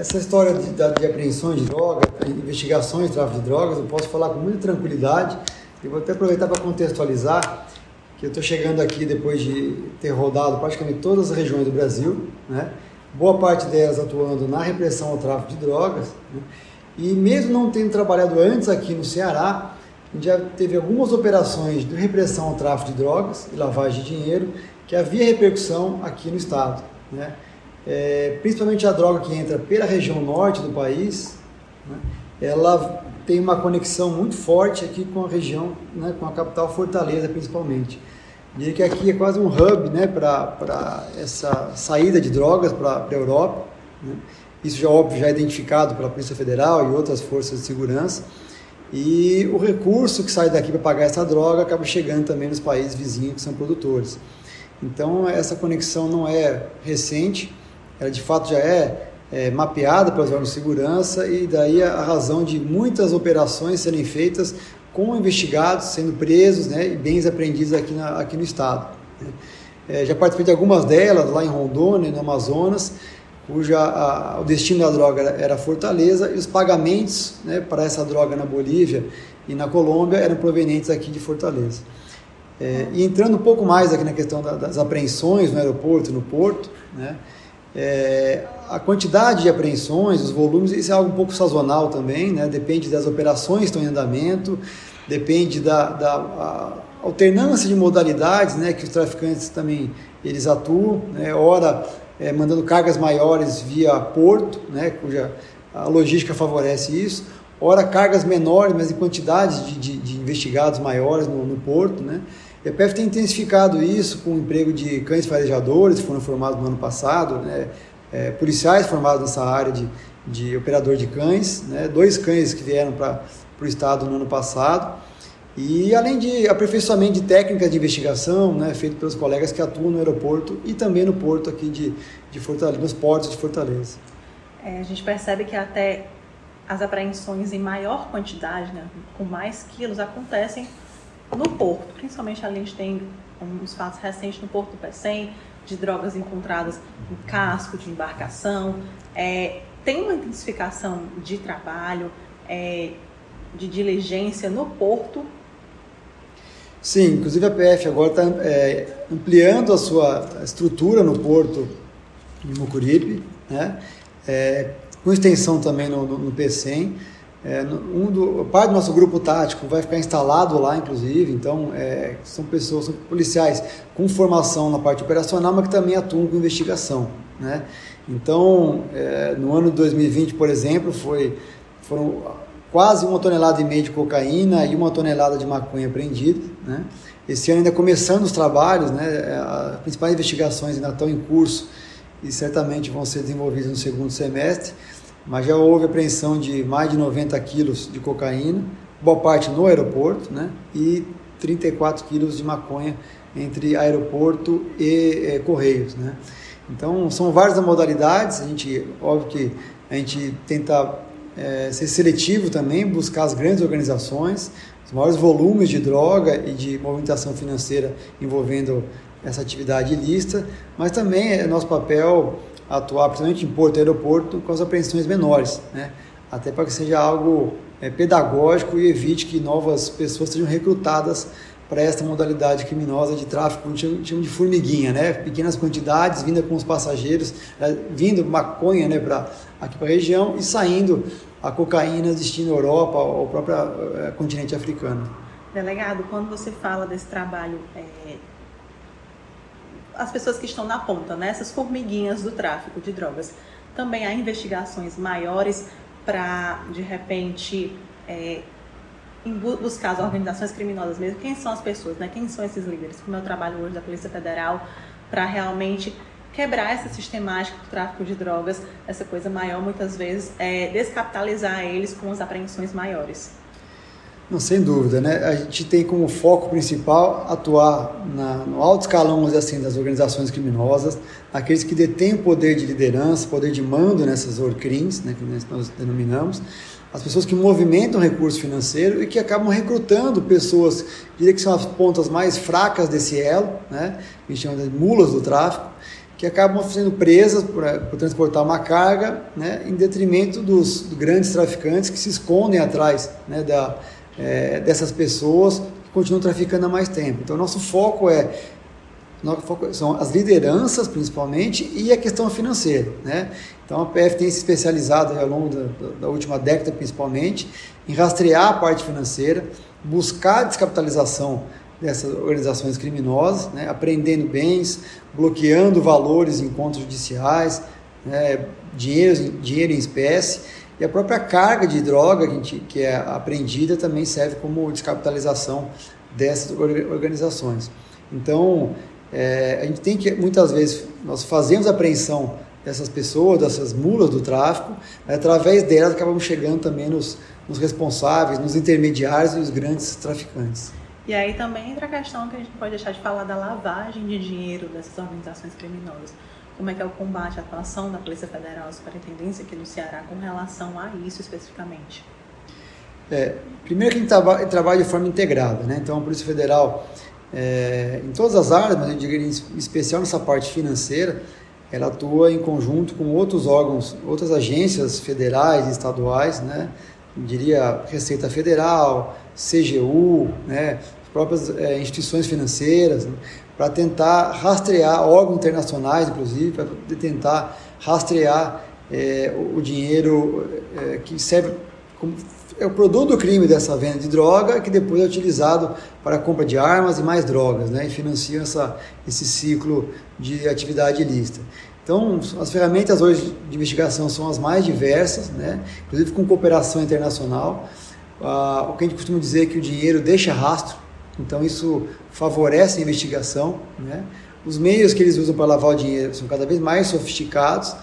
essa história de, de, apreensões de drogas, investigações de tráfico de drogas, eu posso falar com muita tranquilidade. E vou até aproveitar para contextualizar que eu estou chegando aqui depois de ter rodado praticamente todas as regiões do Brasil, né? boa parte delas atuando na repressão ao tráfico de drogas. Né? E mesmo não tendo trabalhado antes aqui no Ceará, já teve algumas operações de repressão ao tráfico de drogas e lavagem de dinheiro que havia repercussão aqui no estado. Né? É, principalmente a droga que entra pela região norte do país, né? ela tem uma conexão muito forte aqui com a região, né? com a capital Fortaleza principalmente. Diria que aqui é quase um hub né? para essa saída de drogas para a Europa. Né? Isso já óbvio já é identificado pela Polícia Federal e outras forças de segurança. E o recurso que sai daqui para pagar essa droga acaba chegando também nos países vizinhos que são produtores. Então, essa conexão não é recente, ela de fato já é, é mapeada pelos órgãos de segurança e daí a razão de muitas operações serem feitas com investigados sendo presos né, e bens apreendidos aqui, na, aqui no estado. Né. É, já participei de algumas delas lá em Rondônia, no Amazonas, cuja a, o destino da droga era Fortaleza e os pagamentos né, para essa droga na Bolívia e na Colômbia eram provenientes aqui de Fortaleza. É, e entrando um pouco mais aqui na questão da, das apreensões no aeroporto, no porto, né, é, a quantidade de apreensões, os volumes, isso é algo um pouco sazonal também, né, depende das operações que estão em andamento, depende da, da alternância de modalidades né, que os traficantes também eles atuam, né, ora é, mandando cargas maiores via porto, né, cuja a logística favorece isso, ora cargas menores, mas em quantidades de, de, de investigados maiores no, no, porto. Né. A PF tem intensificado isso com o emprego de cães farejadores, que foram formados no ano passado, né, é, policiais formados nessa área de, de operador de cães, né, dois cães que vieram para o estado no ano passado, e além de aperfeiçoamento de técnicas de investigação, né, feito pelos colegas que atuam no aeroporto e também no porto aqui de, de Fortaleza, nos portos de Fortaleza. É, a gente percebe que até as apreensões em maior quantidade, né, com mais quilos, acontecem no porto. Principalmente a gente tem uns fatos recentes no Porto do Pecém, de drogas encontradas em casco de embarcação. É, tem uma intensificação de trabalho, é, de diligência no porto Sim, inclusive a PF agora está é, ampliando a sua estrutura no porto de Mucuripe, né? É, com extensão também no, no, no PCM. É, um do, parte do nosso grupo tático vai ficar instalado lá, inclusive, então é, são pessoas, são policiais com formação na parte operacional, mas que também atuam com investigação. Né? Então, é, no ano de 2020, por exemplo, foi, foram quase uma tonelada e meia de cocaína e uma tonelada de maconha apreendida. Né? Esse ano ainda começando os trabalhos, né? as principais investigações ainda estão em curso e certamente vão ser desenvolvidas no segundo semestre, mas já houve apreensão de mais de 90 quilos de cocaína, boa parte no aeroporto, né? e 34 quilos de maconha entre aeroporto e é, correios. Né? Então, são várias modalidades, a gente, óbvio que a gente tenta é, ser seletivo também, buscar as grandes organizações, os maiores volumes de droga e de movimentação financeira envolvendo essa atividade ilícita, mas também é nosso papel atuar, principalmente em porto e aeroporto, com as apreensões menores, né? até para que seja algo é, pedagógico e evite que novas pessoas sejam recrutadas para esta modalidade criminosa de tráfico, chama de formiguinha, né? Pequenas quantidades, vinda com os passageiros, é, vindo maconha, né, para aqui para a região e saindo a cocaína destino Europa ou próprio é, continente africano. Delegado, quando você fala desse trabalho, é, as pessoas que estão na ponta, né, essas formiguinhas do tráfico de drogas, também há investigações maiores para, de repente, é, buscar as organizações criminosas mesmo, quem são as pessoas, né? Quem são esses líderes? Como o trabalho hoje da Polícia Federal para realmente quebrar essa sistemática do tráfico de drogas, essa coisa maior, muitas vezes, é descapitalizar eles com as apreensões maiores. Não, sem dúvida, né? A gente tem como foco principal atuar na, no alto escalão assim, das organizações criminosas, aqueles que detêm o poder de liderança, poder de mando nessas ORCRIMs, né, que nós denominamos, as pessoas que movimentam recurso financeiro e que acabam recrutando pessoas, diria que são as pontas mais fracas desse elo, né, que a gente chama de mulas do tráfico, que acabam sendo presas por, por transportar uma carga, né, em detrimento dos, grandes traficantes que se escondem atrás né, da, é, dessas pessoas que continuam traficando há mais tempo. Então, nosso foco é nosso foco são as lideranças, principalmente, e a questão financeira. Né? Então, a PF tem se especializado ao longo da, da última década, principalmente, em rastrear a parte financeira, buscar a descapitalização dessas organizações criminosas, né, apreendendo bens, bloqueando valores em contas judiciais, né, dinheiro, dinheiro em espécie, e a própria carga de droga que, gente, que é apreendida também serve como descapitalização dessas organizações. Então, é, a gente tem que, muitas vezes, nós fazemos apreensão dessas pessoas, dessas mulas do tráfico, através delas acabamos chegando também nos, nos responsáveis, nos intermediários e os grandes traficantes. E aí também entra a questão que a gente pode deixar de falar da lavagem de dinheiro dessas organizações criminosas. Como é que é o combate, a atuação da Polícia Federal, a Superintendência aqui no Ceará com relação a isso especificamente? É, primeiro que a gente trabalha, de forma integrada, né? Então a Polícia Federal, é, em todas as áreas, mas eu em especial nessa parte financeira, ela atua em conjunto com outros órgãos, outras agências federais e estaduais, né? Eu diria Receita Federal, CGU, né? próprias é, instituições financeiras, né, para tentar rastrear órgãos internacionais, inclusive, para tentar rastrear é, o, dinheiro é, que serve como é o produto do crime dessa venda de droga que depois é utilizado para a compra de armas e mais drogas, né, e financia essa, esse ciclo de atividade ilícita. Então, as ferramentas hoje de investigação são as mais diversas, né, inclusive com cooperação internacional. Ah, o que a gente costuma dizer é que o dinheiro deixa rastro, então isso favorece a investigação. Né? Os meios que eles usam para lavar o dinheiro são cada vez mais sofisticados,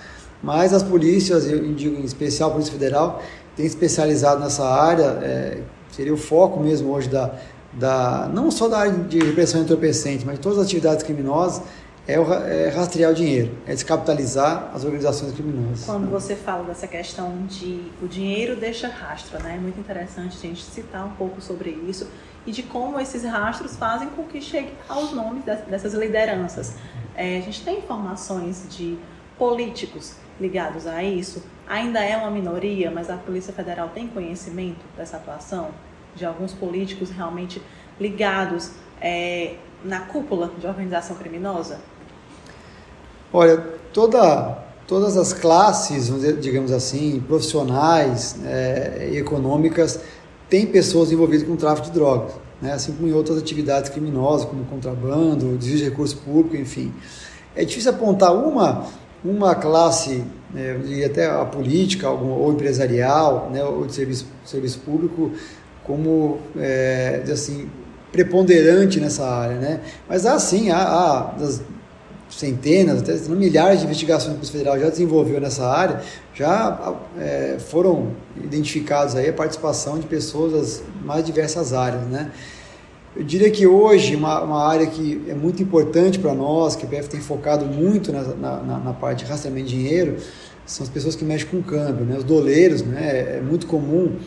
mas as polícias, eu digo em especial a Polícia Federal, tem especializado nessa área, é, seria o foco mesmo hoje da, da não só da área de repressão entorpecente, mas de todas as atividades criminosas, é, o, é rastrear o dinheiro, é descapitalizar as organizações criminosas. Quando você fala dessa questão de o dinheiro deixa rastro, né? É muito interessante a gente citar um pouco sobre isso e de como esses rastros fazem com que chegue aos nomes dessas lideranças. É, a gente tem informações de políticos ligados a isso. Ainda é uma minoria, mas a Polícia Federal tem conhecimento dessa atuação de alguns políticos realmente ligados é, na cúpula de organização criminosa? Olha, toda, todas as classes, digamos assim, profissionais é, econômicas têm pessoas envolvidas com tráfico de drogas, né? assim como em outras atividades criminosas, como contrabando, desvio de recurso público, enfim. É difícil apontar uma, uma classe, né, e até a política algum, ou empresarial, né, ou de serviço, serviço público, como é, assim, preponderante nessa área. Né? Mas há sim, há, há centenas, até milhares de investigações que Polícia Federal já desenvolveu nessa área, já é, foram identificados aí a participação de pessoas das mais diversas áreas, né? Eu diria que hoje uma, uma área que é muito importante para nós, que a PF tem focado muito na, na, na, parte de rastreamento de dinheiro, são as pessoas que mexem com câmbio, né? Os doleiros, né? É muito comum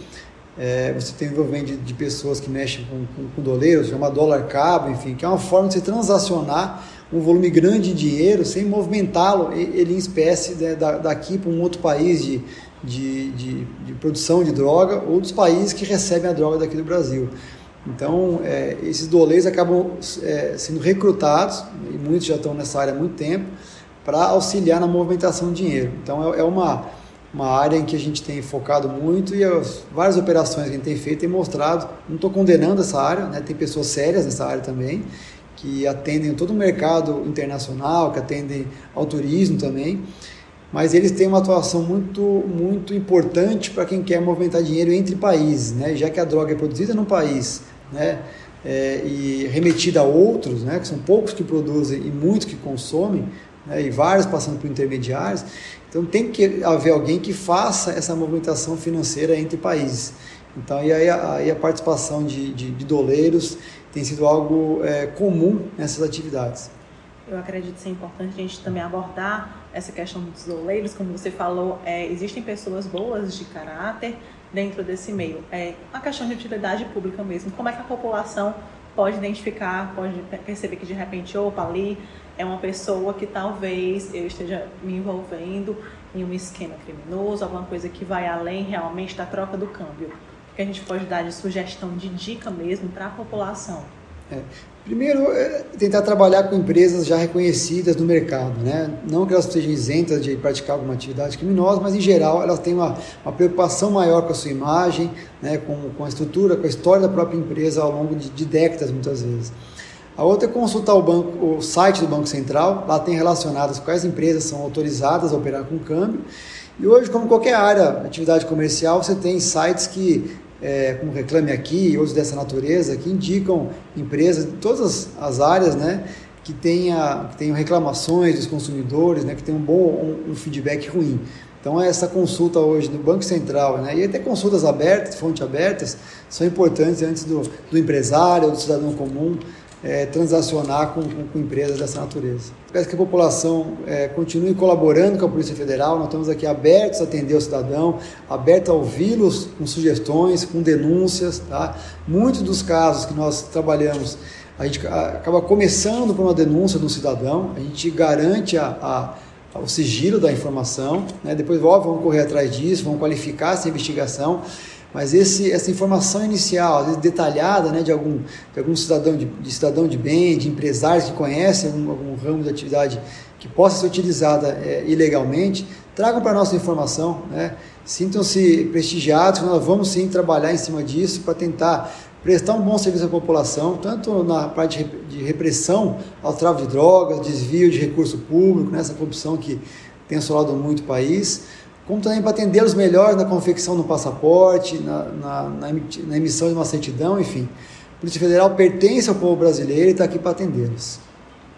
é, você ter envolvimento de, de, pessoas que mexem com, com, com doleiros, chama dólar cabo, enfim, que é uma forma de você transacionar um volume grande de dinheiro sem movimentá-lo ele em espécie né, daqui para um outro país de, de, de, de, produção de droga ou dos países que recebem a droga daqui do Brasil. Então, é, esses doleiros acabam é, sendo recrutados, e muitos já estão nessa área há muito tempo, para auxiliar na movimentação de dinheiro. Então, é, é uma, uma área em que a gente tem focado muito e as várias operações que a gente tem feito têm mostrado, não estou condenando essa área, né, tem pessoas sérias nessa área também, que atendem todo o mercado internacional, que atendem ao turismo também, mas eles têm uma atuação muito, muito importante para quem quer movimentar dinheiro entre países, né? já que a droga é produzida num país né? É, e remetida a outros, né? que são poucos que produzem e muitos que consomem, né? e vários passando por intermediários, então tem que haver alguém que faça essa movimentação financeira entre países. Então, e aí a, aí a participação de, de, de doleiros tem sido algo é, comum nessas atividades. Eu acredito ser importante a gente também abordar essa questão dos doleiros, como você falou, é, existem pessoas boas de caráter dentro desse meio. É uma questão de utilidade pública mesmo. Como é que a população pode identificar, pode perceber que de repente, opa, ali é uma pessoa que talvez eu esteja me envolvendo em um esquema criminoso, alguma coisa que vai além realmente da troca do câmbio. O que a gente pode dar de sugestão, de dica mesmo para a população? É. Primeiro, é tentar trabalhar com empresas já reconhecidas no mercado, né? Não que elas estejam isentas de praticar alguma atividade criminosa, mas em geral elas têm uma, uma preocupação maior com a sua imagem, né? com, com a estrutura, com a história da própria empresa ao longo de, de décadas, muitas vezes. A outra é consultar o, banco, o site do Banco Central, lá tem relacionadas quais empresas são autorizadas a operar com câmbio. E hoje, como qualquer área, atividade comercial, você tem sites que é, como Reclame Aqui e outros dessa natureza, que indicam empresas de todas as áreas, né, que, tenha, que tenham reclamações dos consumidores, né, que tenham um bom um, um feedback ruim. Então, essa consulta hoje do Banco Central né, e até consultas abertas, fontes abertas, são importantes antes do, do empresário ou do cidadão comum é, transacionar com, com, com, empresas dessa natureza. Peço que a população é, continue colaborando com a Polícia Federal, nós estamos aqui abertos a atender o cidadão, abertos a ouvi-los com sugestões, com denúncias. Tá? Muitos dos casos que nós trabalhamos, a gente acaba começando com uma denúncia do cidadão, a gente garante a, a, o sigilo da informação, né? depois ó, vamos correr atrás disso, vamos qualificar essa investigação mas esse, essa informação inicial, às vezes detalhada, né, de algum, de algum cidadão de, de cidadão de bem, de empresários que conhecem algum, algum ramo de atividade que possa ser utilizada é, ilegalmente, tragam para a nossa informação, né? sintam-se prestigiados, nós vamos sim trabalhar em cima disso para tentar prestar um bom serviço à população, tanto na parte de repressão ao tráfico de drogas, desvio de recurso público, nessa né, corrupção que tem assolado muito o país, como também para atendê-los melhor na confecção do passaporte, na, na, na emissão de uma certidão, enfim. A Polícia Federal pertence ao povo brasileiro e está aqui para atendê-los.